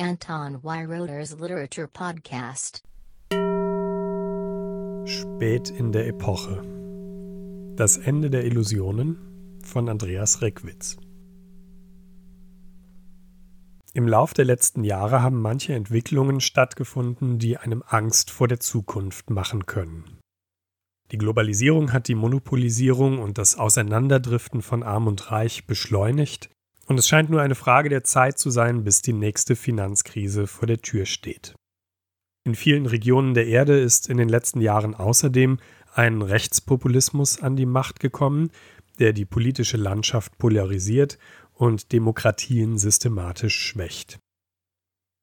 Anton Weiroder's Literature Podcast. Spät in der Epoche. Das Ende der Illusionen von Andreas Reckwitz. Im Lauf der letzten Jahre haben manche Entwicklungen stattgefunden, die einem Angst vor der Zukunft machen können. Die Globalisierung hat die Monopolisierung und das Auseinanderdriften von Arm und Reich beschleunigt und es scheint nur eine Frage der Zeit zu sein, bis die nächste Finanzkrise vor der Tür steht. In vielen Regionen der Erde ist in den letzten Jahren außerdem ein Rechtspopulismus an die Macht gekommen, der die politische Landschaft polarisiert und Demokratien systematisch schwächt.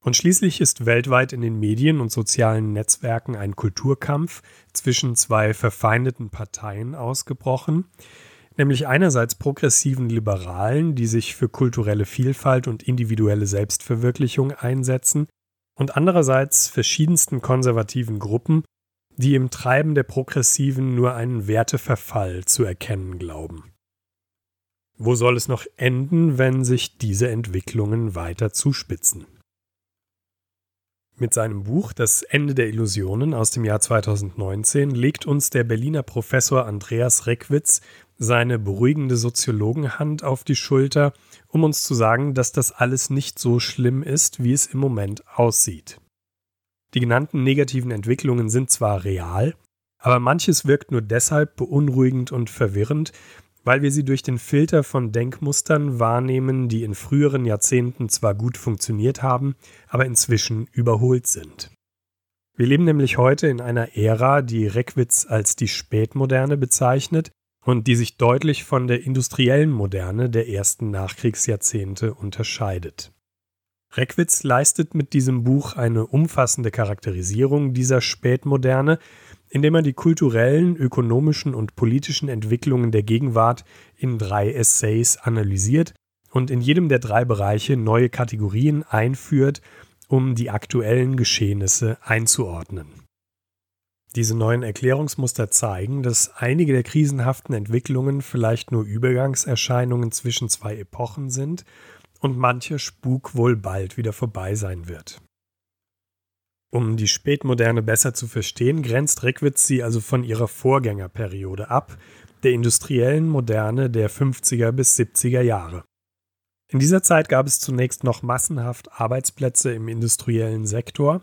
Und schließlich ist weltweit in den Medien und sozialen Netzwerken ein Kulturkampf zwischen zwei verfeindeten Parteien ausgebrochen, nämlich einerseits progressiven Liberalen, die sich für kulturelle Vielfalt und individuelle Selbstverwirklichung einsetzen, und andererseits verschiedensten konservativen Gruppen, die im Treiben der Progressiven nur einen Werteverfall zu erkennen glauben. Wo soll es noch enden, wenn sich diese Entwicklungen weiter zuspitzen? Mit seinem Buch Das Ende der Illusionen aus dem Jahr 2019 legt uns der Berliner Professor Andreas Reckwitz seine beruhigende Soziologenhand auf die Schulter, um uns zu sagen, dass das alles nicht so schlimm ist, wie es im Moment aussieht. Die genannten negativen Entwicklungen sind zwar real, aber manches wirkt nur deshalb beunruhigend und verwirrend, weil wir sie durch den Filter von Denkmustern wahrnehmen, die in früheren Jahrzehnten zwar gut funktioniert haben, aber inzwischen überholt sind. Wir leben nämlich heute in einer Ära, die Reckwitz als die Spätmoderne bezeichnet und die sich deutlich von der industriellen Moderne der ersten Nachkriegsjahrzehnte unterscheidet. Reckwitz leistet mit diesem Buch eine umfassende Charakterisierung dieser Spätmoderne, indem er die kulturellen, ökonomischen und politischen Entwicklungen der Gegenwart in drei Essays analysiert und in jedem der drei Bereiche neue Kategorien einführt, um die aktuellen Geschehnisse einzuordnen. Diese neuen Erklärungsmuster zeigen, dass einige der krisenhaften Entwicklungen vielleicht nur Übergangserscheinungen zwischen zwei Epochen sind und mancher Spuk wohl bald wieder vorbei sein wird. Um die Spätmoderne besser zu verstehen, grenzt Reckwitz sie also von ihrer Vorgängerperiode ab, der industriellen Moderne der 50er bis 70er Jahre. In dieser Zeit gab es zunächst noch massenhaft Arbeitsplätze im industriellen Sektor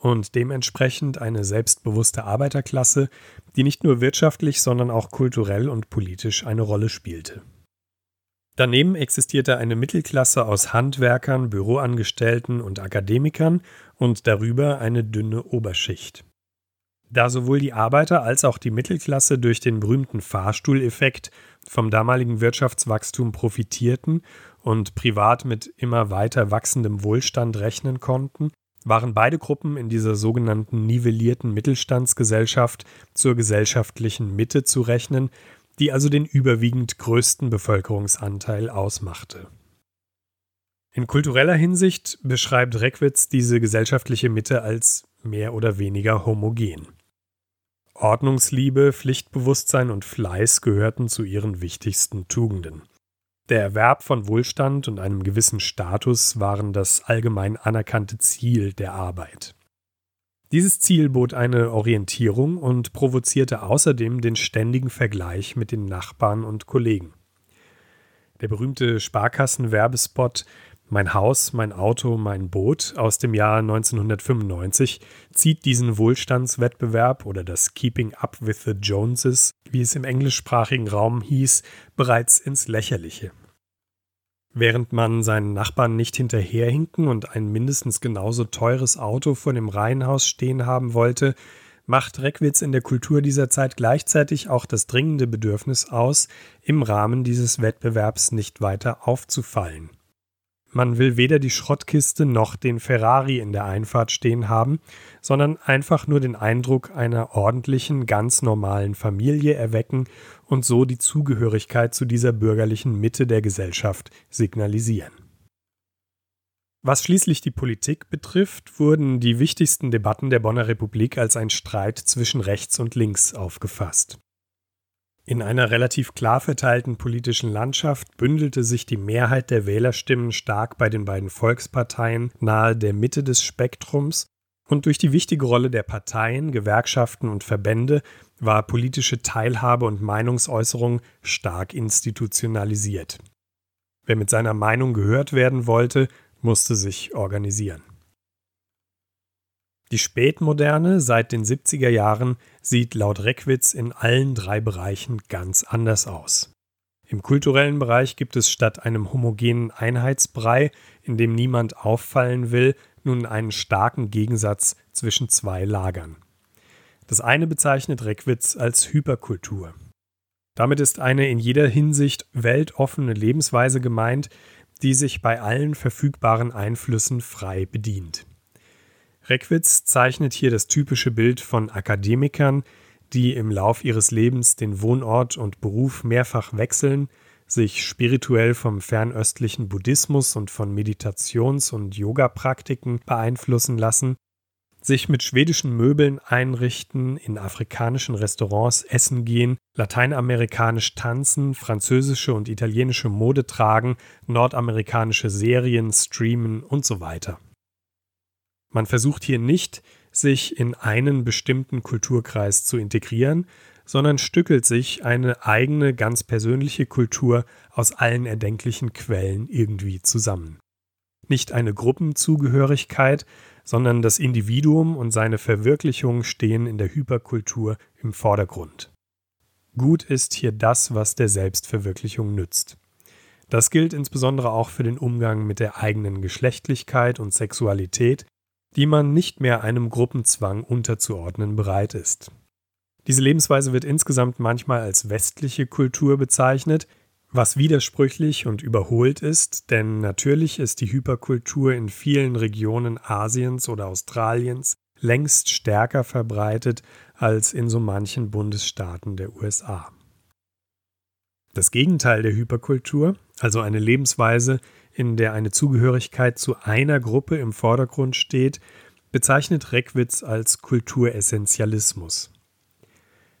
und dementsprechend eine selbstbewusste Arbeiterklasse, die nicht nur wirtschaftlich, sondern auch kulturell und politisch eine Rolle spielte. Daneben existierte eine Mittelklasse aus Handwerkern, Büroangestellten und Akademikern und darüber eine dünne Oberschicht. Da sowohl die Arbeiter als auch die Mittelklasse durch den berühmten Fahrstuhleffekt vom damaligen Wirtschaftswachstum profitierten und privat mit immer weiter wachsendem Wohlstand rechnen konnten, waren beide Gruppen in dieser sogenannten nivellierten Mittelstandsgesellschaft zur gesellschaftlichen Mitte zu rechnen, die also den überwiegend größten Bevölkerungsanteil ausmachte. In kultureller Hinsicht beschreibt Reckwitz diese gesellschaftliche Mitte als mehr oder weniger homogen. Ordnungsliebe, Pflichtbewusstsein und Fleiß gehörten zu ihren wichtigsten Tugenden. Der Erwerb von Wohlstand und einem gewissen Status waren das allgemein anerkannte Ziel der Arbeit. Dieses Ziel bot eine Orientierung und provozierte außerdem den ständigen Vergleich mit den Nachbarn und Kollegen. Der berühmte Sparkassenwerbespot mein Haus, mein Auto, mein Boot aus dem Jahr 1995 zieht diesen Wohlstandswettbewerb oder das Keeping Up with the Joneses, wie es im englischsprachigen Raum hieß, bereits ins Lächerliche. Während man seinen Nachbarn nicht hinterherhinken und ein mindestens genauso teures Auto vor dem Reihenhaus stehen haben wollte, macht Reckwitz in der Kultur dieser Zeit gleichzeitig auch das dringende Bedürfnis aus, im Rahmen dieses Wettbewerbs nicht weiter aufzufallen. Man will weder die Schrottkiste noch den Ferrari in der Einfahrt stehen haben, sondern einfach nur den Eindruck einer ordentlichen, ganz normalen Familie erwecken und so die Zugehörigkeit zu dieser bürgerlichen Mitte der Gesellschaft signalisieren. Was schließlich die Politik betrifft, wurden die wichtigsten Debatten der Bonner Republik als ein Streit zwischen rechts und links aufgefasst. In einer relativ klar verteilten politischen Landschaft bündelte sich die Mehrheit der Wählerstimmen stark bei den beiden Volksparteien nahe der Mitte des Spektrums und durch die wichtige Rolle der Parteien, Gewerkschaften und Verbände war politische Teilhabe und Meinungsäußerung stark institutionalisiert. Wer mit seiner Meinung gehört werden wollte, musste sich organisieren. Die Spätmoderne seit den 70er Jahren sieht laut Reckwitz in allen drei Bereichen ganz anders aus. Im kulturellen Bereich gibt es statt einem homogenen Einheitsbrei, in dem niemand auffallen will, nun einen starken Gegensatz zwischen zwei Lagern. Das eine bezeichnet Reckwitz als Hyperkultur. Damit ist eine in jeder Hinsicht weltoffene Lebensweise gemeint, die sich bei allen verfügbaren Einflüssen frei bedient. Reckwitz zeichnet hier das typische Bild von Akademikern, die im Lauf ihres Lebens den Wohnort und Beruf mehrfach wechseln, sich spirituell vom fernöstlichen Buddhismus und von Meditations- und Yoga-Praktiken beeinflussen lassen, sich mit schwedischen Möbeln einrichten, in afrikanischen Restaurants essen gehen, lateinamerikanisch tanzen, französische und italienische Mode tragen, nordamerikanische Serien streamen und so weiter. Man versucht hier nicht, sich in einen bestimmten Kulturkreis zu integrieren, sondern stückelt sich eine eigene, ganz persönliche Kultur aus allen erdenklichen Quellen irgendwie zusammen. Nicht eine Gruppenzugehörigkeit, sondern das Individuum und seine Verwirklichung stehen in der Hyperkultur im Vordergrund. Gut ist hier das, was der Selbstverwirklichung nützt. Das gilt insbesondere auch für den Umgang mit der eigenen Geschlechtlichkeit und Sexualität, die man nicht mehr einem Gruppenzwang unterzuordnen bereit ist. Diese Lebensweise wird insgesamt manchmal als westliche Kultur bezeichnet, was widersprüchlich und überholt ist, denn natürlich ist die Hyperkultur in vielen Regionen Asiens oder Australiens längst stärker verbreitet als in so manchen Bundesstaaten der USA. Das Gegenteil der Hyperkultur, also eine Lebensweise, in der eine Zugehörigkeit zu einer Gruppe im Vordergrund steht, bezeichnet Reckwitz als Kulturessentialismus.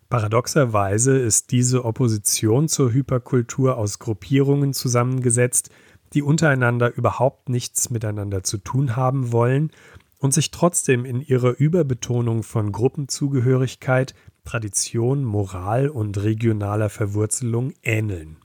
Paradoxerweise ist diese Opposition zur Hyperkultur aus Gruppierungen zusammengesetzt, die untereinander überhaupt nichts miteinander zu tun haben wollen und sich trotzdem in ihrer Überbetonung von Gruppenzugehörigkeit, Tradition, Moral und regionaler Verwurzelung ähneln.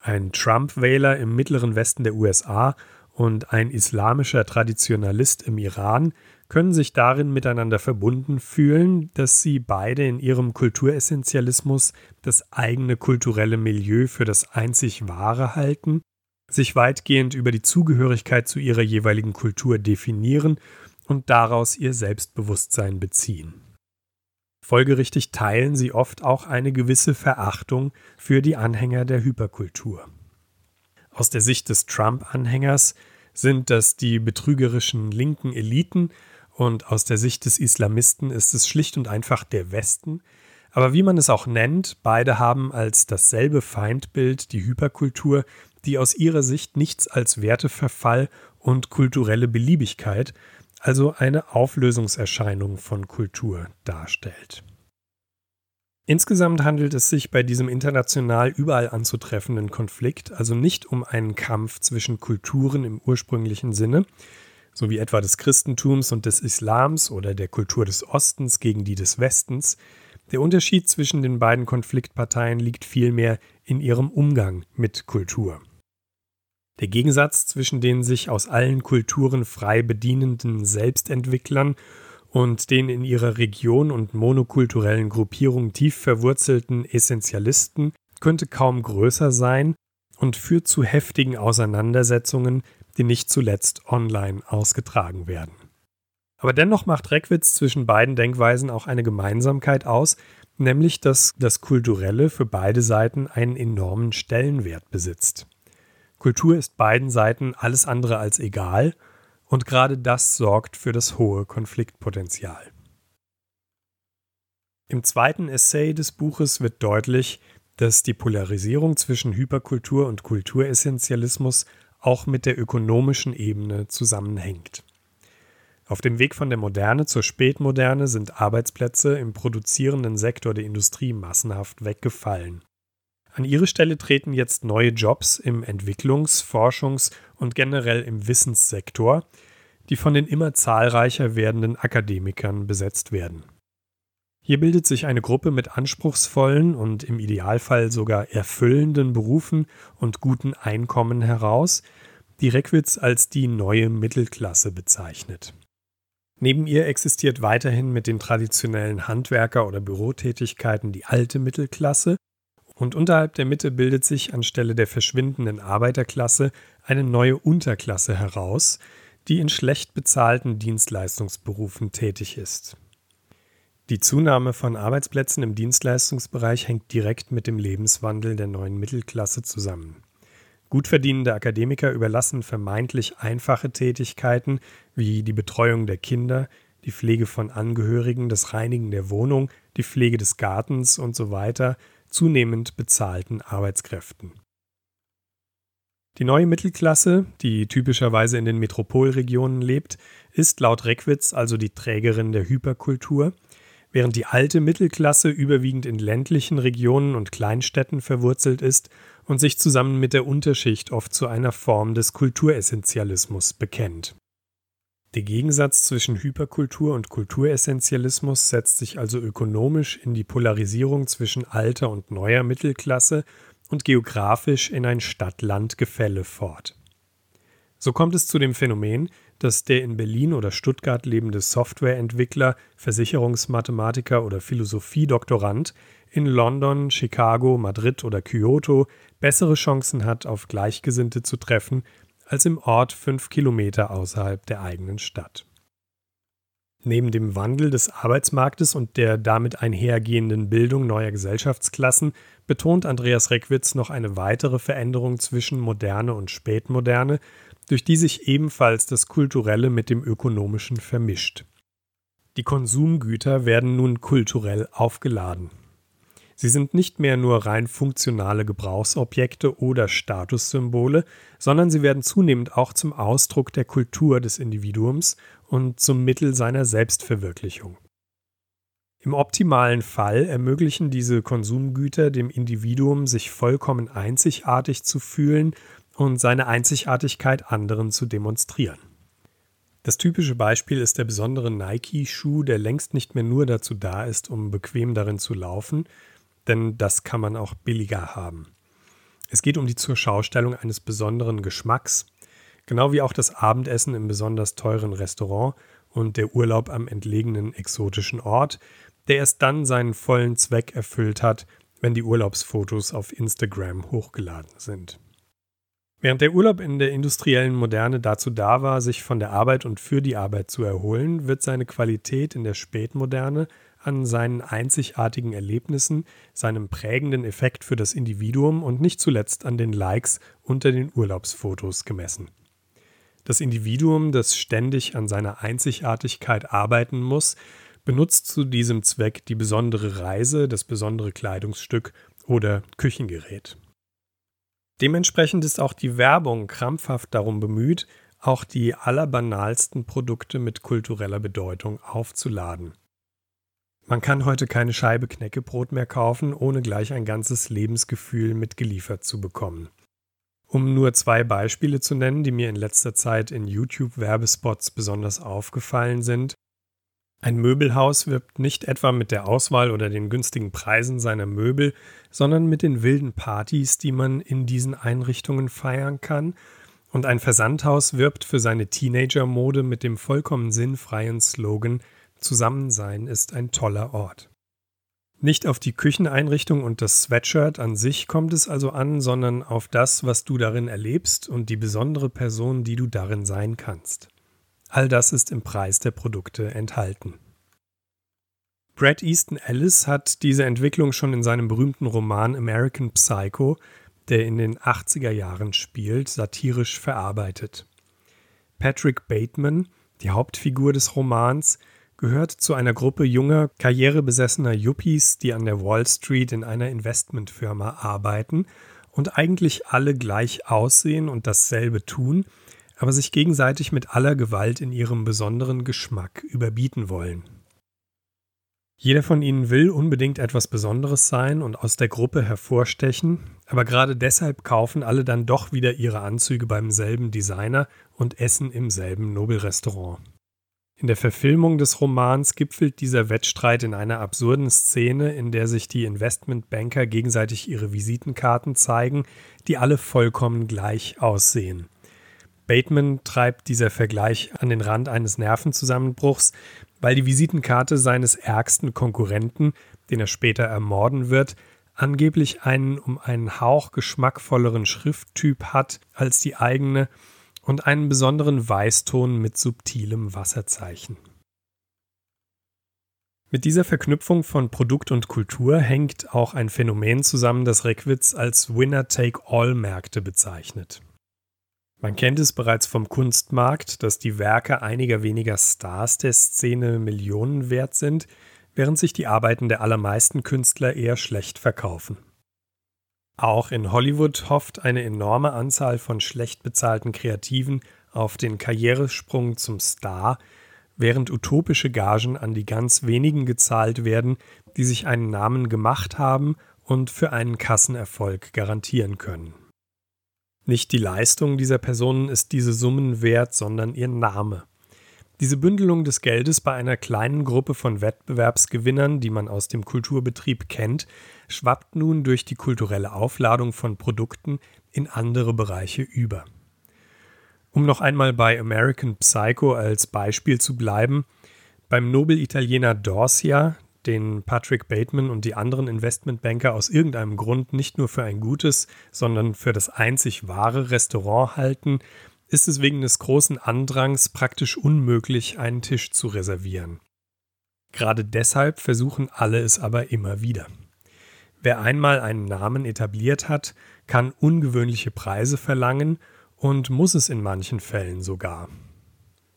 Ein Trump-Wähler im mittleren Westen der USA und ein islamischer Traditionalist im Iran können sich darin miteinander verbunden fühlen, dass sie beide in ihrem Kulturessentialismus das eigene kulturelle Milieu für das einzig Wahre halten, sich weitgehend über die Zugehörigkeit zu ihrer jeweiligen Kultur definieren und daraus ihr Selbstbewusstsein beziehen. Folgerichtig teilen sie oft auch eine gewisse Verachtung für die Anhänger der Hyperkultur. Aus der Sicht des Trump-Anhängers sind das die betrügerischen linken Eliten und aus der Sicht des Islamisten ist es schlicht und einfach der Westen. Aber wie man es auch nennt, beide haben als dasselbe Feindbild die Hyperkultur, die aus ihrer Sicht nichts als Werteverfall und kulturelle Beliebigkeit, also eine Auflösungserscheinung von Kultur darstellt. Insgesamt handelt es sich bei diesem international überall anzutreffenden Konflikt also nicht um einen Kampf zwischen Kulturen im ursprünglichen Sinne, so wie etwa des Christentums und des Islams oder der Kultur des Ostens gegen die des Westens. Der Unterschied zwischen den beiden Konfliktparteien liegt vielmehr in ihrem Umgang mit Kultur. Der Gegensatz zwischen den sich aus allen Kulturen frei bedienenden Selbstentwicklern und den in ihrer Region und monokulturellen Gruppierung tief verwurzelten Essentialisten könnte kaum größer sein und führt zu heftigen Auseinandersetzungen, die nicht zuletzt online ausgetragen werden. Aber dennoch macht Reckwitz zwischen beiden Denkweisen auch eine Gemeinsamkeit aus, nämlich dass das Kulturelle für beide Seiten einen enormen Stellenwert besitzt. Kultur ist beiden Seiten alles andere als egal und gerade das sorgt für das hohe Konfliktpotenzial. Im zweiten Essay des Buches wird deutlich, dass die Polarisierung zwischen Hyperkultur und Kulturessentialismus auch mit der ökonomischen Ebene zusammenhängt. Auf dem Weg von der Moderne zur Spätmoderne sind Arbeitsplätze im produzierenden Sektor der Industrie massenhaft weggefallen. An ihre Stelle treten jetzt neue Jobs im Entwicklungs-, Forschungs- und generell im Wissenssektor, die von den immer zahlreicher werdenden Akademikern besetzt werden. Hier bildet sich eine Gruppe mit anspruchsvollen und im Idealfall sogar erfüllenden Berufen und guten Einkommen heraus, die Reckwitz als die neue Mittelklasse bezeichnet. Neben ihr existiert weiterhin mit den traditionellen Handwerker- oder Bürotätigkeiten die alte Mittelklasse und unterhalb der Mitte bildet sich anstelle der verschwindenden Arbeiterklasse eine neue Unterklasse heraus, die in schlecht bezahlten Dienstleistungsberufen tätig ist. Die Zunahme von Arbeitsplätzen im Dienstleistungsbereich hängt direkt mit dem Lebenswandel der neuen Mittelklasse zusammen. Gutverdienende Akademiker überlassen vermeintlich einfache Tätigkeiten wie die Betreuung der Kinder, die Pflege von Angehörigen, das Reinigen der Wohnung, die Pflege des Gartens und so weiter zunehmend bezahlten Arbeitskräften. Die neue Mittelklasse, die typischerweise in den Metropolregionen lebt, ist laut Reckwitz also die Trägerin der Hyperkultur, während die alte Mittelklasse überwiegend in ländlichen Regionen und Kleinstädten verwurzelt ist und sich zusammen mit der Unterschicht oft zu einer Form des Kulturessentialismus bekennt. Der Gegensatz zwischen Hyperkultur und Kulturessentialismus setzt sich also ökonomisch in die Polarisierung zwischen alter und neuer Mittelklasse und geografisch in ein Stadt-Land-Gefälle fort. So kommt es zu dem Phänomen, dass der in Berlin oder Stuttgart lebende Softwareentwickler, Versicherungsmathematiker oder Philosophiedoktorand in London, Chicago, Madrid oder Kyoto bessere Chancen hat, auf Gleichgesinnte zu treffen, als im Ort fünf Kilometer außerhalb der eigenen Stadt. Neben dem Wandel des Arbeitsmarktes und der damit einhergehenden Bildung neuer Gesellschaftsklassen betont Andreas Reckwitz noch eine weitere Veränderung zwischen Moderne und Spätmoderne, durch die sich ebenfalls das Kulturelle mit dem Ökonomischen vermischt. Die Konsumgüter werden nun kulturell aufgeladen. Sie sind nicht mehr nur rein funktionale Gebrauchsobjekte oder Statussymbole, sondern sie werden zunehmend auch zum Ausdruck der Kultur des Individuums und zum Mittel seiner Selbstverwirklichung. Im optimalen Fall ermöglichen diese Konsumgüter dem Individuum, sich vollkommen einzigartig zu fühlen und seine Einzigartigkeit anderen zu demonstrieren. Das typische Beispiel ist der besondere Nike-Schuh, der längst nicht mehr nur dazu da ist, um bequem darin zu laufen, denn das kann man auch billiger haben. Es geht um die Zurschaustellung eines besonderen Geschmacks, genau wie auch das Abendessen im besonders teuren Restaurant und der Urlaub am entlegenen exotischen Ort, der erst dann seinen vollen Zweck erfüllt hat, wenn die Urlaubsfotos auf Instagram hochgeladen sind. Während der Urlaub in der industriellen Moderne dazu da war, sich von der Arbeit und für die Arbeit zu erholen, wird seine Qualität in der Spätmoderne an seinen einzigartigen Erlebnissen, seinem prägenden Effekt für das Individuum und nicht zuletzt an den Likes unter den Urlaubsfotos gemessen. Das Individuum, das ständig an seiner Einzigartigkeit arbeiten muss, benutzt zu diesem Zweck die besondere Reise, das besondere Kleidungsstück oder Küchengerät. Dementsprechend ist auch die Werbung krampfhaft darum bemüht, auch die allerbanalsten Produkte mit kultureller Bedeutung aufzuladen. Man kann heute keine Scheibe Knäckebrot mehr kaufen, ohne gleich ein ganzes Lebensgefühl mitgeliefert zu bekommen. Um nur zwei Beispiele zu nennen, die mir in letzter Zeit in YouTube-Werbespots besonders aufgefallen sind. Ein Möbelhaus wirbt nicht etwa mit der Auswahl oder den günstigen Preisen seiner Möbel, sondern mit den wilden Partys, die man in diesen Einrichtungen feiern kann. Und ein Versandhaus wirbt für seine Teenager-Mode mit dem vollkommen sinnfreien Slogan Zusammensein ist ein toller Ort. Nicht auf die Kücheneinrichtung und das Sweatshirt an sich kommt es also an, sondern auf das, was du darin erlebst und die besondere Person, die du darin sein kannst. All das ist im Preis der Produkte enthalten. Brad Easton Ellis hat diese Entwicklung schon in seinem berühmten Roman American Psycho, der in den 80er Jahren spielt, satirisch verarbeitet. Patrick Bateman, die Hauptfigur des Romans, gehört zu einer Gruppe junger, karrierebesessener Yuppies, die an der Wall Street in einer Investmentfirma arbeiten und eigentlich alle gleich aussehen und dasselbe tun, aber sich gegenseitig mit aller Gewalt in ihrem besonderen Geschmack überbieten wollen. Jeder von ihnen will unbedingt etwas Besonderes sein und aus der Gruppe hervorstechen, aber gerade deshalb kaufen alle dann doch wieder ihre Anzüge beim selben Designer und essen im selben Nobelrestaurant. In der Verfilmung des Romans gipfelt dieser Wettstreit in einer absurden Szene, in der sich die Investmentbanker gegenseitig ihre Visitenkarten zeigen, die alle vollkommen gleich aussehen. Bateman treibt dieser Vergleich an den Rand eines Nervenzusammenbruchs, weil die Visitenkarte seines ärgsten Konkurrenten, den er später ermorden wird, angeblich einen um einen Hauch geschmackvolleren Schrifttyp hat als die eigene und einen besonderen Weißton mit subtilem Wasserzeichen. Mit dieser Verknüpfung von Produkt und Kultur hängt auch ein Phänomen zusammen, das Reckwitz als Winner-Take-All-Märkte bezeichnet. Man kennt es bereits vom Kunstmarkt, dass die Werke einiger weniger Stars der Szene Millionen wert sind, während sich die Arbeiten der allermeisten Künstler eher schlecht verkaufen. Auch in Hollywood hofft eine enorme Anzahl von schlecht bezahlten Kreativen auf den Karrieresprung zum Star, während utopische Gagen an die ganz wenigen gezahlt werden, die sich einen Namen gemacht haben und für einen Kassenerfolg garantieren können. Nicht die Leistung dieser Personen ist diese Summen wert, sondern ihr Name. Diese Bündelung des Geldes bei einer kleinen Gruppe von Wettbewerbsgewinnern, die man aus dem Kulturbetrieb kennt, schwappt nun durch die kulturelle Aufladung von Produkten in andere Bereiche über. Um noch einmal bei American Psycho als Beispiel zu bleiben, beim Nobel-Italiener Dorsia, den Patrick Bateman und die anderen Investmentbanker aus irgendeinem Grund nicht nur für ein gutes, sondern für das einzig wahre Restaurant halten, ist es wegen des großen Andrangs praktisch unmöglich, einen Tisch zu reservieren. Gerade deshalb versuchen alle es aber immer wieder. Wer einmal einen Namen etabliert hat, kann ungewöhnliche Preise verlangen und muss es in manchen Fällen sogar.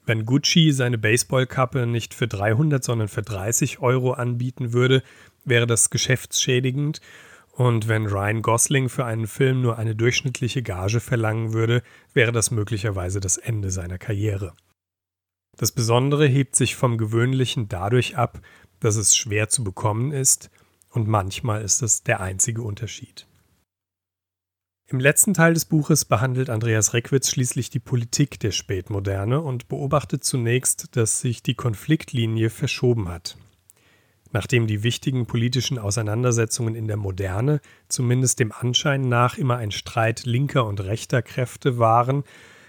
Wenn Gucci seine Baseballkappe nicht für 300, sondern für 30 Euro anbieten würde, wäre das geschäftsschädigend. Und wenn Ryan Gosling für einen Film nur eine durchschnittliche Gage verlangen würde, wäre das möglicherweise das Ende seiner Karriere. Das Besondere hebt sich vom Gewöhnlichen dadurch ab, dass es schwer zu bekommen ist, und manchmal ist es der einzige Unterschied. Im letzten Teil des Buches behandelt Andreas Reckwitz schließlich die Politik der Spätmoderne und beobachtet zunächst, dass sich die Konfliktlinie verschoben hat. Nachdem die wichtigen politischen Auseinandersetzungen in der Moderne zumindest dem Anschein nach immer ein Streit linker und rechter Kräfte waren,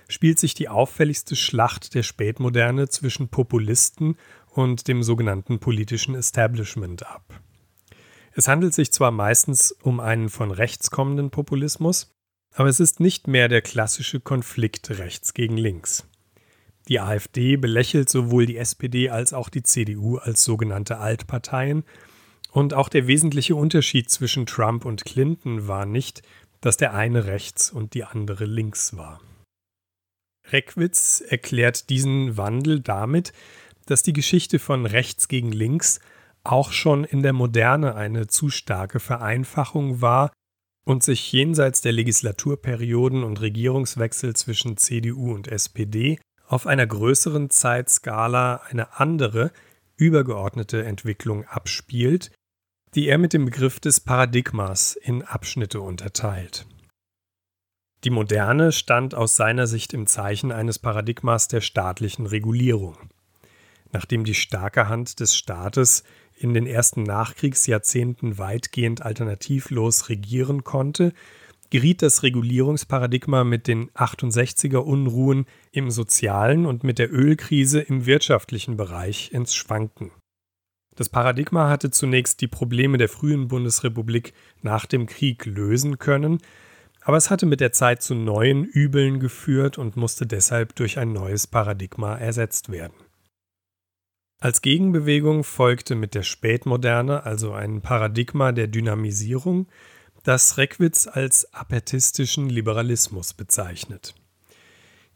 spielt sich die auffälligste Schlacht der Spätmoderne zwischen Populisten und dem sogenannten politischen Establishment ab. Es handelt sich zwar meistens um einen von rechts kommenden Populismus, aber es ist nicht mehr der klassische Konflikt rechts gegen links. Die AfD belächelt sowohl die SPD als auch die CDU als sogenannte Altparteien, und auch der wesentliche Unterschied zwischen Trump und Clinton war nicht, dass der eine rechts und die andere links war. Reckwitz erklärt diesen Wandel damit, dass die Geschichte von rechts gegen links auch schon in der Moderne eine zu starke Vereinfachung war und sich jenseits der Legislaturperioden und Regierungswechsel zwischen CDU und SPD auf einer größeren Zeitskala eine andere, übergeordnete Entwicklung abspielt, die er mit dem Begriff des Paradigmas in Abschnitte unterteilt. Die Moderne stand aus seiner Sicht im Zeichen eines Paradigmas der staatlichen Regulierung. Nachdem die starke Hand des Staates in den ersten Nachkriegsjahrzehnten weitgehend alternativlos regieren konnte, geriet das Regulierungsparadigma mit den 68er Unruhen im sozialen und mit der Ölkrise im wirtschaftlichen Bereich ins Schwanken. Das Paradigma hatte zunächst die Probleme der frühen Bundesrepublik nach dem Krieg lösen können, aber es hatte mit der Zeit zu neuen Übeln geführt und musste deshalb durch ein neues Paradigma ersetzt werden. Als Gegenbewegung folgte mit der Spätmoderne also ein Paradigma der Dynamisierung, das Reckwitz als apertistischen Liberalismus bezeichnet.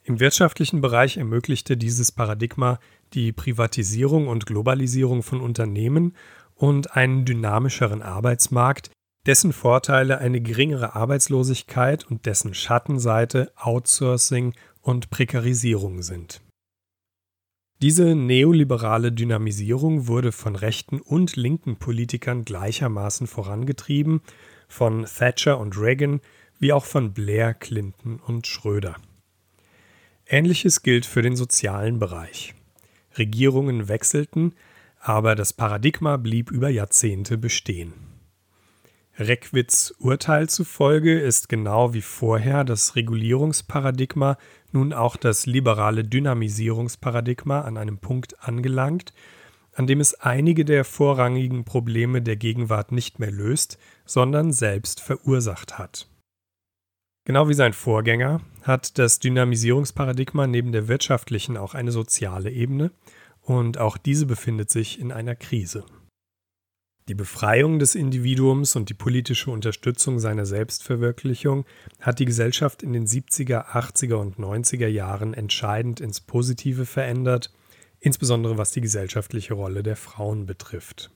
Im wirtschaftlichen Bereich ermöglichte dieses Paradigma die Privatisierung und Globalisierung von Unternehmen und einen dynamischeren Arbeitsmarkt, dessen Vorteile eine geringere Arbeitslosigkeit und dessen Schattenseite Outsourcing und Prekarisierung sind. Diese neoliberale Dynamisierung wurde von rechten und linken Politikern gleichermaßen vorangetrieben, von Thatcher und Reagan wie auch von Blair, Clinton und Schröder. Ähnliches gilt für den sozialen Bereich. Regierungen wechselten, aber das Paradigma blieb über Jahrzehnte bestehen. Reckwitz Urteil zufolge ist genau wie vorher das Regulierungsparadigma nun auch das liberale Dynamisierungsparadigma an einem Punkt angelangt, an dem es einige der vorrangigen Probleme der Gegenwart nicht mehr löst, sondern selbst verursacht hat. Genau wie sein Vorgänger hat das Dynamisierungsparadigma neben der wirtschaftlichen auch eine soziale Ebene, und auch diese befindet sich in einer Krise. Die Befreiung des Individuums und die politische Unterstützung seiner Selbstverwirklichung hat die Gesellschaft in den 70er, 80er und 90er Jahren entscheidend ins Positive verändert, insbesondere was die gesellschaftliche Rolle der Frauen betrifft.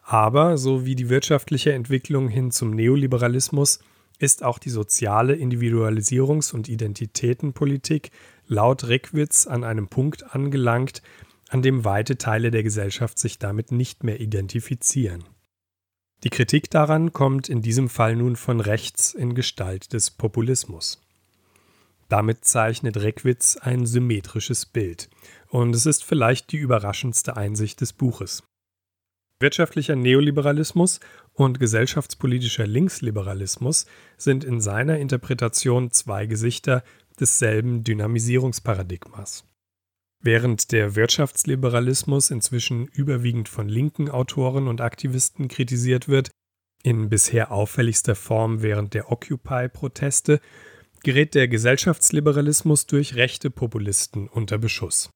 Aber, so wie die wirtschaftliche Entwicklung hin zum Neoliberalismus, ist auch die soziale Individualisierungs- und Identitätenpolitik laut Reckwitz an einem Punkt angelangt, an dem weite Teile der Gesellschaft sich damit nicht mehr identifizieren. Die Kritik daran kommt in diesem Fall nun von rechts in Gestalt des Populismus. Damit zeichnet Reckwitz ein symmetrisches Bild, und es ist vielleicht die überraschendste Einsicht des Buches. Wirtschaftlicher Neoliberalismus und gesellschaftspolitischer Linksliberalismus sind in seiner Interpretation zwei Gesichter desselben Dynamisierungsparadigmas. Während der Wirtschaftsliberalismus inzwischen überwiegend von linken Autoren und Aktivisten kritisiert wird, in bisher auffälligster Form während der Occupy-Proteste, gerät der Gesellschaftsliberalismus durch rechte Populisten unter Beschuss.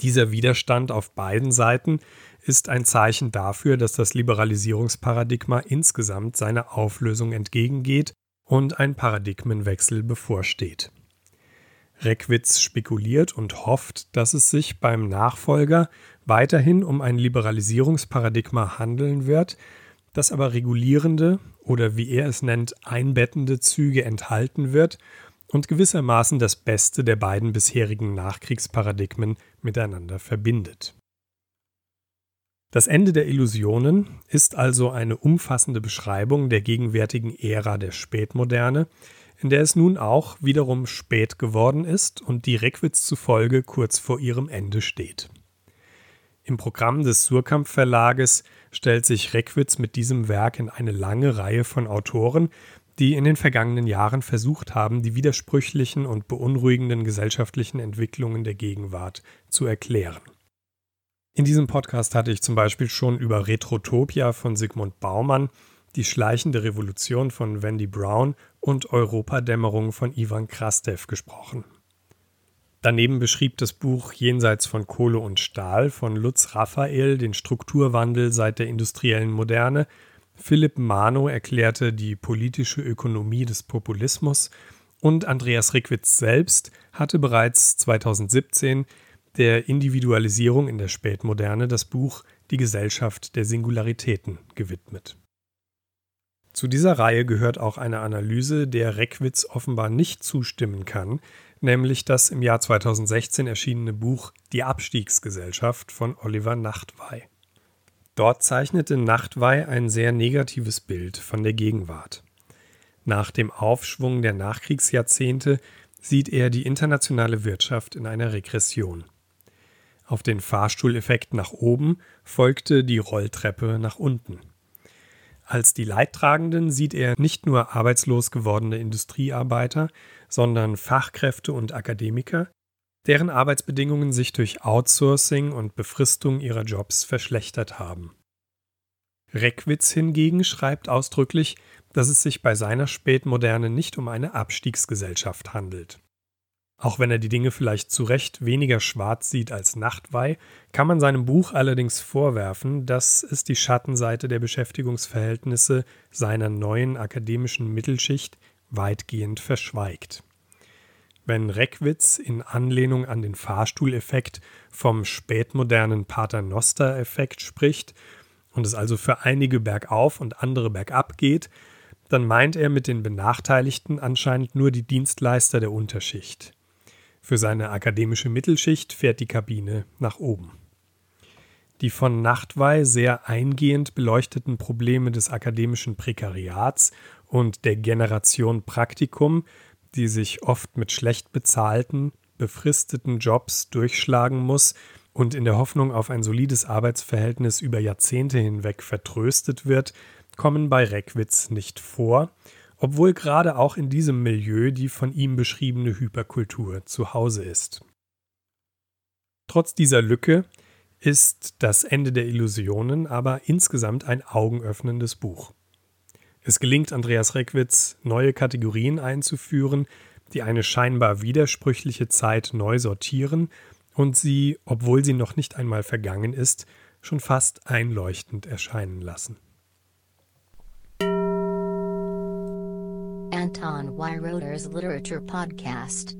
Dieser Widerstand auf beiden Seiten ist ein Zeichen dafür, dass das Liberalisierungsparadigma insgesamt seiner Auflösung entgegengeht und ein Paradigmenwechsel bevorsteht. Reckwitz spekuliert und hofft, dass es sich beim Nachfolger weiterhin um ein Liberalisierungsparadigma handeln wird, das aber regulierende oder wie er es nennt, einbettende Züge enthalten wird und gewissermaßen das Beste der beiden bisherigen Nachkriegsparadigmen miteinander verbindet. Das Ende der Illusionen ist also eine umfassende Beschreibung der gegenwärtigen Ära der Spätmoderne, in der es nun auch wiederum spät geworden ist und die Reckwitz zufolge kurz vor ihrem Ende steht. Im Programm des Surkamp Verlages stellt sich Reckwitz mit diesem Werk in eine lange Reihe von Autoren, die in den vergangenen Jahren versucht haben, die widersprüchlichen und beunruhigenden gesellschaftlichen Entwicklungen der Gegenwart zu erklären. In diesem Podcast hatte ich zum Beispiel schon über Retrotopia von Sigmund Baumann die schleichende Revolution von Wendy Brown und Europadämmerung von Ivan Krastev gesprochen. Daneben beschrieb das Buch Jenseits von Kohle und Stahl von Lutz Raphael den Strukturwandel seit der industriellen Moderne. Philipp Mano erklärte die politische Ökonomie des Populismus und Andreas Rickwitz selbst hatte bereits 2017 der Individualisierung in der Spätmoderne das Buch Die Gesellschaft der Singularitäten gewidmet. Zu dieser Reihe gehört auch eine Analyse, der Reckwitz offenbar nicht zustimmen kann, nämlich das im Jahr 2016 erschienene Buch Die Abstiegsgesellschaft von Oliver Nachtwey. Dort zeichnete Nachtwey ein sehr negatives Bild von der Gegenwart. Nach dem Aufschwung der Nachkriegsjahrzehnte sieht er die internationale Wirtschaft in einer Regression. Auf den Fahrstuhleffekt nach oben folgte die Rolltreppe nach unten. Als die Leidtragenden sieht er nicht nur arbeitslos gewordene Industriearbeiter, sondern Fachkräfte und Akademiker, deren Arbeitsbedingungen sich durch Outsourcing und Befristung ihrer Jobs verschlechtert haben. Reckwitz hingegen schreibt ausdrücklich, dass es sich bei seiner Spätmoderne nicht um eine Abstiegsgesellschaft handelt. Auch wenn er die Dinge vielleicht zu Recht weniger schwarz sieht als Nachtweih, kann man seinem Buch allerdings vorwerfen, dass es die Schattenseite der Beschäftigungsverhältnisse seiner neuen akademischen Mittelschicht weitgehend verschweigt. Wenn Reckwitz in Anlehnung an den Fahrstuhleffekt vom spätmodernen Paternoster-Effekt spricht und es also für einige bergauf und andere bergab geht, dann meint er mit den Benachteiligten anscheinend nur die Dienstleister der Unterschicht. Für seine akademische Mittelschicht fährt die Kabine nach oben. Die von Nachtwey sehr eingehend beleuchteten Probleme des akademischen Prekariats und der Generation Praktikum, die sich oft mit schlecht bezahlten, befristeten Jobs durchschlagen muss und in der Hoffnung auf ein solides Arbeitsverhältnis über Jahrzehnte hinweg vertröstet wird, kommen bei Reckwitz nicht vor, obwohl gerade auch in diesem Milieu die von ihm beschriebene Hyperkultur zu Hause ist. Trotz dieser Lücke ist das Ende der Illusionen aber insgesamt ein augenöffnendes Buch. Es gelingt Andreas Reckwitz, neue Kategorien einzuführen, die eine scheinbar widersprüchliche Zeit neu sortieren und sie, obwohl sie noch nicht einmal vergangen ist, schon fast einleuchtend erscheinen lassen. Anton Weiroder's Literature Podcast